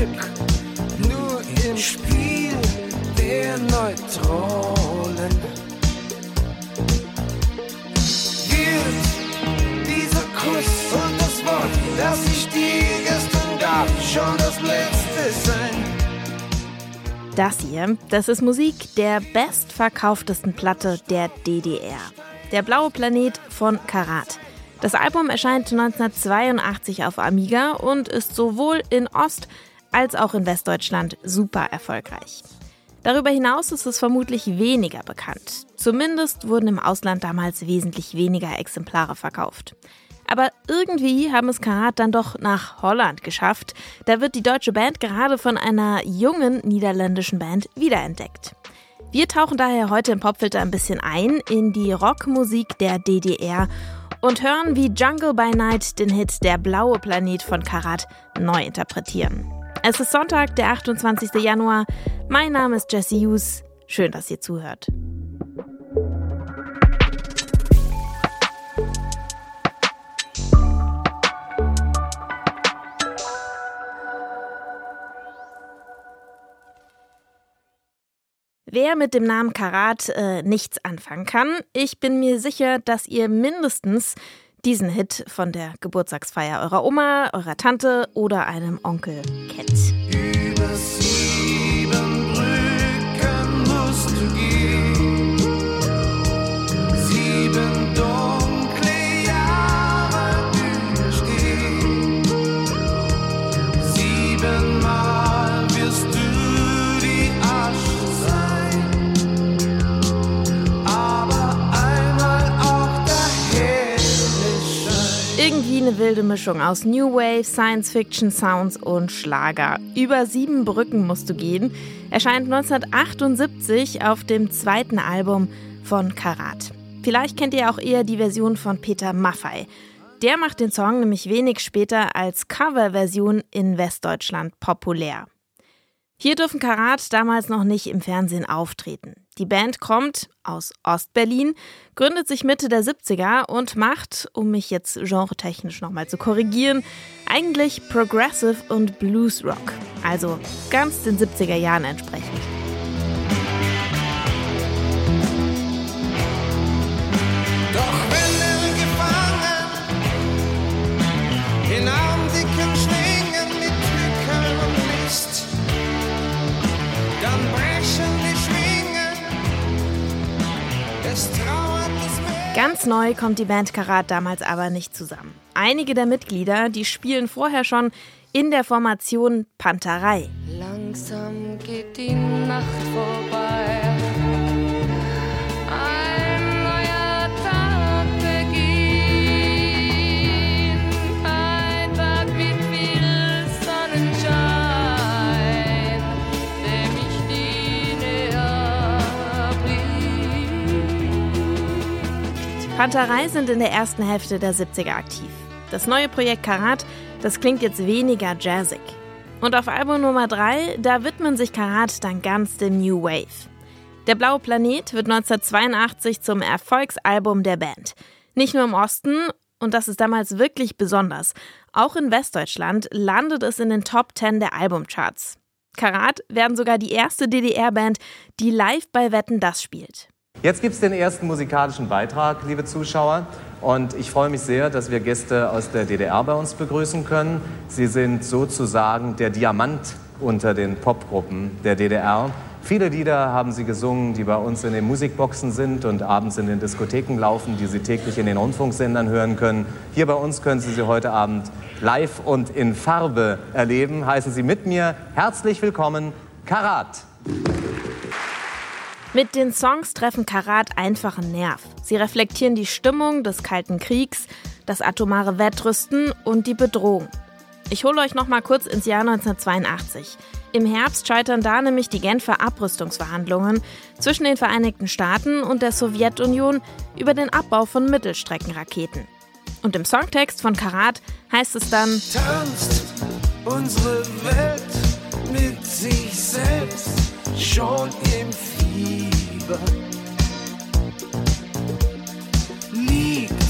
Glück nur im Spiel der Neutronen? Wird dieser Kuss und das Wort, das ich dir gestern gab, schon das letzte sein? Das hier, das ist Musik der bestverkauftesten Platte der DDR. Der blaue Planet von Karat. Das Album erscheint 1982 auf Amiga und ist sowohl in Ost- als auch in Westdeutschland super erfolgreich. Darüber hinaus ist es vermutlich weniger bekannt. Zumindest wurden im Ausland damals wesentlich weniger Exemplare verkauft. Aber irgendwie haben es Karat dann doch nach Holland geschafft. Da wird die deutsche Band gerade von einer jungen niederländischen Band wiederentdeckt. Wir tauchen daher heute im Popfilter ein bisschen ein in die Rockmusik der DDR und hören, wie Jungle by Night den Hit Der blaue Planet von Karat neu interpretieren. Es ist Sonntag, der 28. Januar. Mein Name ist Jesse Hughes. Schön, dass ihr zuhört. Wer mit dem Namen Karat äh, nichts anfangen kann, ich bin mir sicher, dass ihr mindestens diesen Hit von der Geburtstagsfeier eurer Oma, eurer Tante oder einem Onkel kennt. Eine wilde Mischung aus New Wave, Science Fiction Sounds und Schlager. Über sieben Brücken musst du gehen. Erscheint 1978 auf dem zweiten Album von Karat. Vielleicht kennt ihr auch eher die Version von Peter Maffay. Der macht den Song nämlich wenig später als Coverversion in Westdeutschland populär. Hier dürfen Karat damals noch nicht im Fernsehen auftreten. Die Band kommt aus Ostberlin, gründet sich Mitte der 70er und macht, um mich jetzt genretechnisch nochmal zu korrigieren, eigentlich Progressive und Blues Rock. Also ganz den 70er Jahren entsprechend. Neu kommt die Band Karat damals aber nicht zusammen. Einige der Mitglieder, die spielen vorher schon in der Formation Panterei. Langsam geht die Nacht vorbei. Panterei sind in der ersten Hälfte der 70er aktiv. Das neue Projekt Karat, das klingt jetzt weniger jazzig. Und auf Album Nummer 3, da widmen sich Karat dann ganz dem New Wave. Der blaue Planet wird 1982 zum Erfolgsalbum der Band. Nicht nur im Osten, und das ist damals wirklich besonders, auch in Westdeutschland landet es in den Top 10 der Albumcharts. Karat werden sogar die erste DDR-Band, die live bei Wetten das spielt. Jetzt gibt es den ersten musikalischen Beitrag, liebe Zuschauer. Und ich freue mich sehr, dass wir Gäste aus der DDR bei uns begrüßen können. Sie sind sozusagen der Diamant unter den Popgruppen der DDR. Viele Lieder haben sie gesungen, die bei uns in den Musikboxen sind und abends in den Diskotheken laufen, die Sie täglich in den Rundfunksendern hören können. Hier bei uns können Sie sie heute Abend live und in Farbe erleben. Heißen Sie mit mir herzlich willkommen, Karat. Mit den Songs treffen Karat einfach einen Nerv. Sie reflektieren die Stimmung des Kalten Kriegs, das atomare Wettrüsten und die Bedrohung. Ich hole euch noch mal kurz ins Jahr 1982. Im Herbst scheitern da nämlich die Genfer Abrüstungsverhandlungen zwischen den Vereinigten Staaten und der Sowjetunion über den Abbau von Mittelstreckenraketen. Und im Songtext von Karat heißt es dann: tanzt unsere Welt mit sich selbst schon im Fieber. Liegt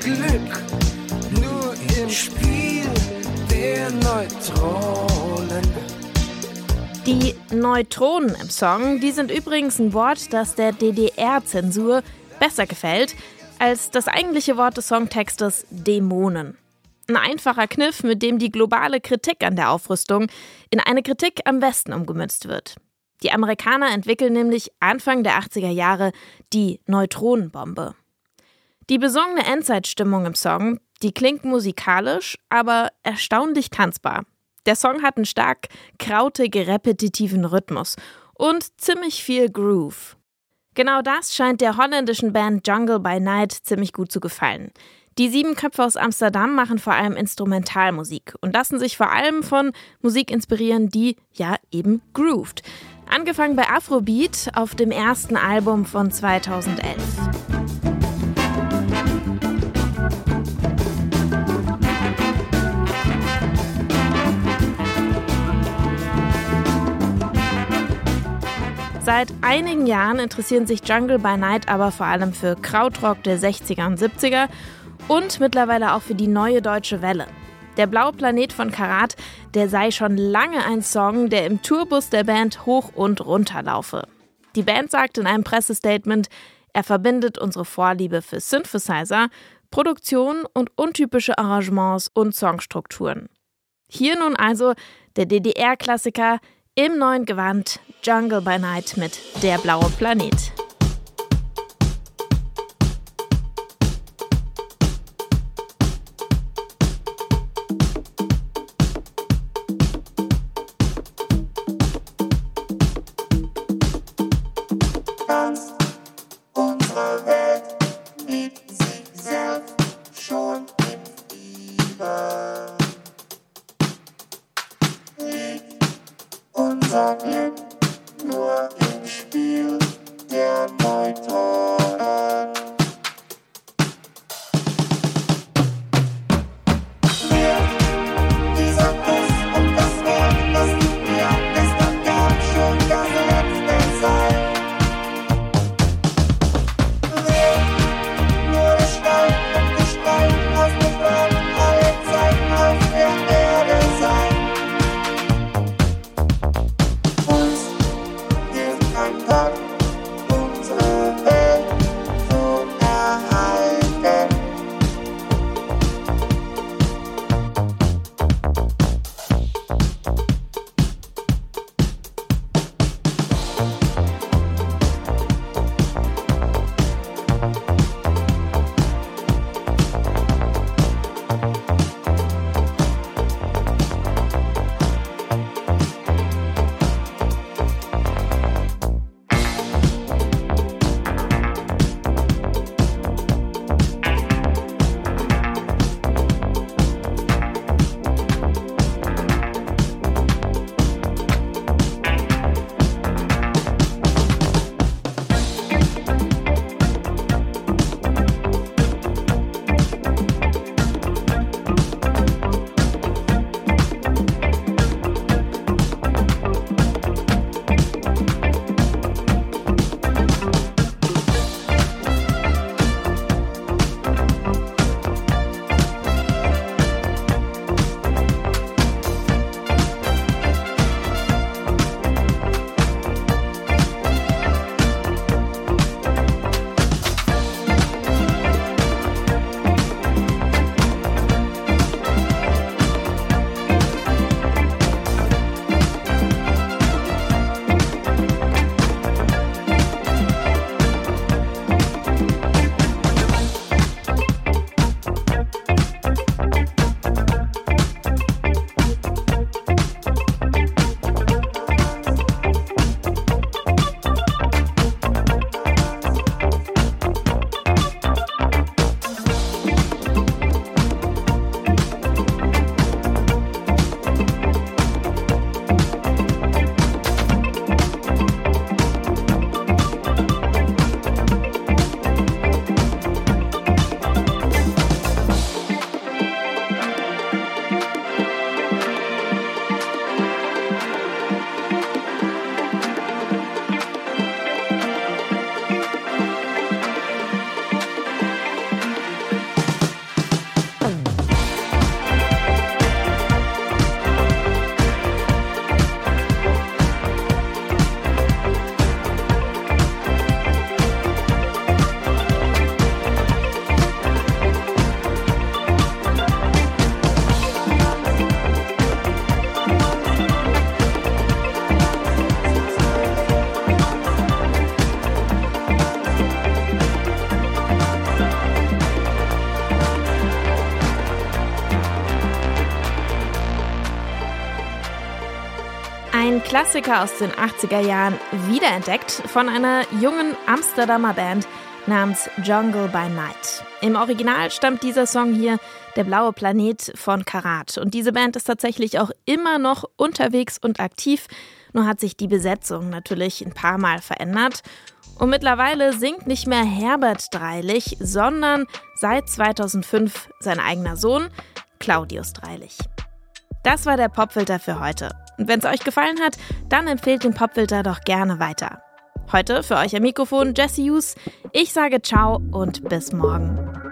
Glück nur im Spiel der Neutronen. Die Neutronen im Song, die sind übrigens ein Wort, das der DDR-Zensur besser gefällt als das eigentliche Wort des Songtextes Dämonen. Ein einfacher Kniff, mit dem die globale Kritik an der Aufrüstung in eine Kritik am Westen umgemünzt wird. Die Amerikaner entwickeln nämlich Anfang der 80er Jahre die Neutronenbombe. Die besungene Endzeitstimmung im Song, die klingt musikalisch, aber erstaunlich tanzbar. Der Song hat einen stark krautig repetitiven Rhythmus und ziemlich viel Groove. Genau das scheint der holländischen Band Jungle by Night ziemlich gut zu gefallen. Die sieben Köpfe aus Amsterdam machen vor allem Instrumentalmusik und lassen sich vor allem von Musik inspirieren, die ja eben grooved. Angefangen bei Afrobeat auf dem ersten Album von 2011. Seit einigen Jahren interessieren sich Jungle by Night aber vor allem für Krautrock der 60er und 70er und mittlerweile auch für die neue deutsche Welle. Der blaue Planet von Karat, der sei schon lange ein Song, der im Tourbus der Band hoch und runter laufe. Die Band sagt in einem Pressestatement, er verbindet unsere Vorliebe für Synthesizer, Produktion und untypische Arrangements und Songstrukturen. Hier nun also der DDR-Klassiker im neuen Gewand Jungle by Night mit Der blaue Planet. Liegt Klassiker aus den 80er Jahren wiederentdeckt von einer jungen Amsterdamer Band namens Jungle by Night. Im Original stammt dieser Song hier, Der blaue Planet von Karat. Und diese Band ist tatsächlich auch immer noch unterwegs und aktiv. Nur hat sich die Besetzung natürlich ein paar Mal verändert. Und mittlerweile singt nicht mehr Herbert Dreilich, sondern seit 2005 sein eigener Sohn, Claudius Dreilich. Das war der Popfilter für heute. Und wenn es euch gefallen hat, dann empfehlt den Popfilter doch gerne weiter. Heute für euch am Mikrofon Jesse Hughes. Ich sage ciao und bis morgen.